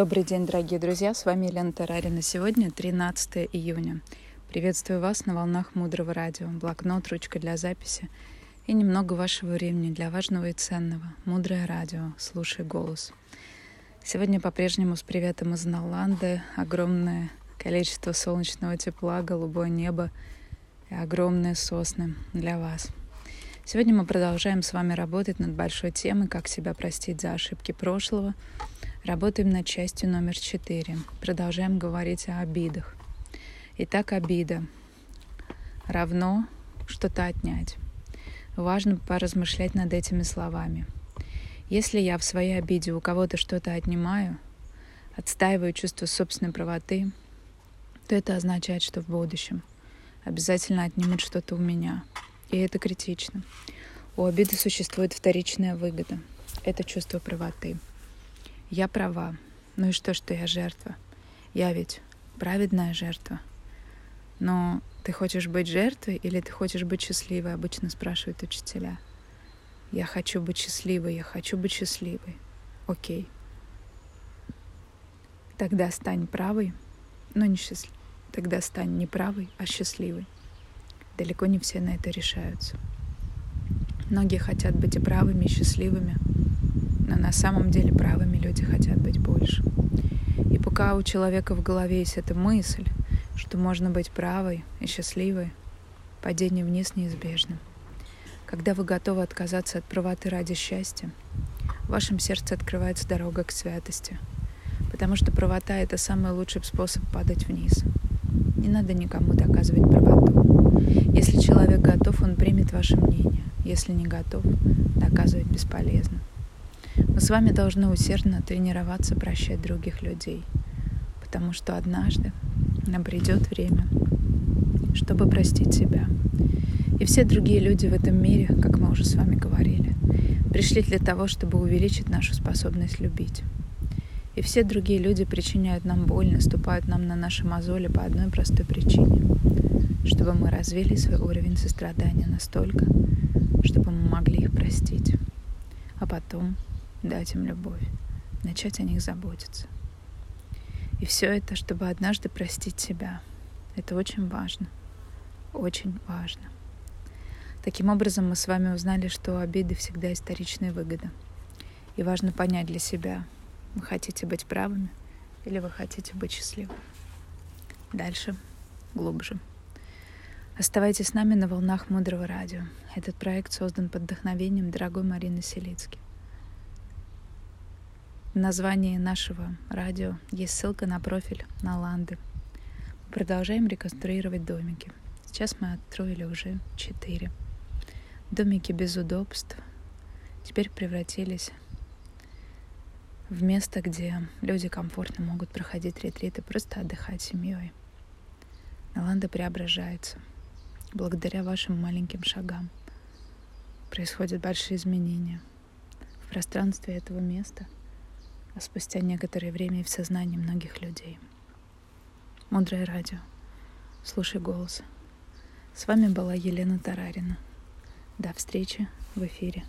Добрый день, дорогие друзья, с вами Елена Тарарина. Сегодня 13 июня. Приветствую вас на волнах Мудрого Радио. Блокнот, ручка для записи и немного вашего времени для важного и ценного. Мудрое Радио. Слушай голос. Сегодня по-прежнему с приветом из Наланды. Огромное количество солнечного тепла, голубое небо и огромные сосны для вас. Сегодня мы продолжаем с вами работать над большой темой «Как себя простить за ошибки прошлого», Работаем над частью номер четыре. Продолжаем говорить о обидах. Итак, обида равно что-то отнять. Важно поразмышлять над этими словами. Если я в своей обиде у кого-то что-то отнимаю, отстаиваю чувство собственной правоты, то это означает, что в будущем обязательно отнимут что-то у меня. И это критично. У обиды существует вторичная выгода. Это чувство правоты – я права. Ну и что, что я жертва? Я ведь праведная жертва. Но ты хочешь быть жертвой или ты хочешь быть счастливой? Обычно спрашивают учителя. Я хочу быть счастливой, я хочу быть счастливой. Окей. Тогда стань правой, но не счастливой. Тогда стань не правой, а счастливой. Далеко не все на это решаются. Многие хотят быть правыми, и счастливыми, но на самом деле правыми люди хотят быть больше. И пока у человека в голове есть эта мысль, что можно быть правой и счастливой, падение вниз неизбежно. Когда вы готовы отказаться от правоты ради счастья, в вашем сердце открывается дорога к святости, потому что правота — это самый лучший способ падать вниз. Не надо никому доказывать правоту. Если человек готов, он примет ваше мнение. Если не готов, доказывать бесполезно. Мы с вами должны усердно тренироваться прощать других людей, потому что однажды нам придет время, чтобы простить себя. И все другие люди в этом мире, как мы уже с вами говорили, пришли для того, чтобы увеличить нашу способность любить. И все другие люди причиняют нам боль, наступают нам на наши мозоли по одной простой причине, чтобы мы развили свой уровень сострадания настолько, чтобы мы могли их простить. А потом дать им любовь, начать о них заботиться. И все это, чтобы однажды простить себя. Это очень важно. Очень важно. Таким образом, мы с вами узнали, что обиды всегда историчная выгода. И важно понять для себя, вы хотите быть правыми или вы хотите быть счастливыми. Дальше, глубже. Оставайтесь с нами на волнах Мудрого Радио. Этот проект создан под вдохновением дорогой Марины Селицки. В названии нашего радио есть ссылка на профиль на Ланды. Мы продолжаем реконструировать домики. Сейчас мы отстроили уже четыре. Домики без удобств теперь превратились в место, где люди комфортно могут проходить ретриты, просто отдыхать семьей. Наланда преображается. Благодаря вашим маленьким шагам происходят большие изменения в пространстве этого места – а спустя некоторое время и в сознании многих людей. Мудрое радио. Слушай голос. С вами была Елена Тарарина. До встречи в эфире.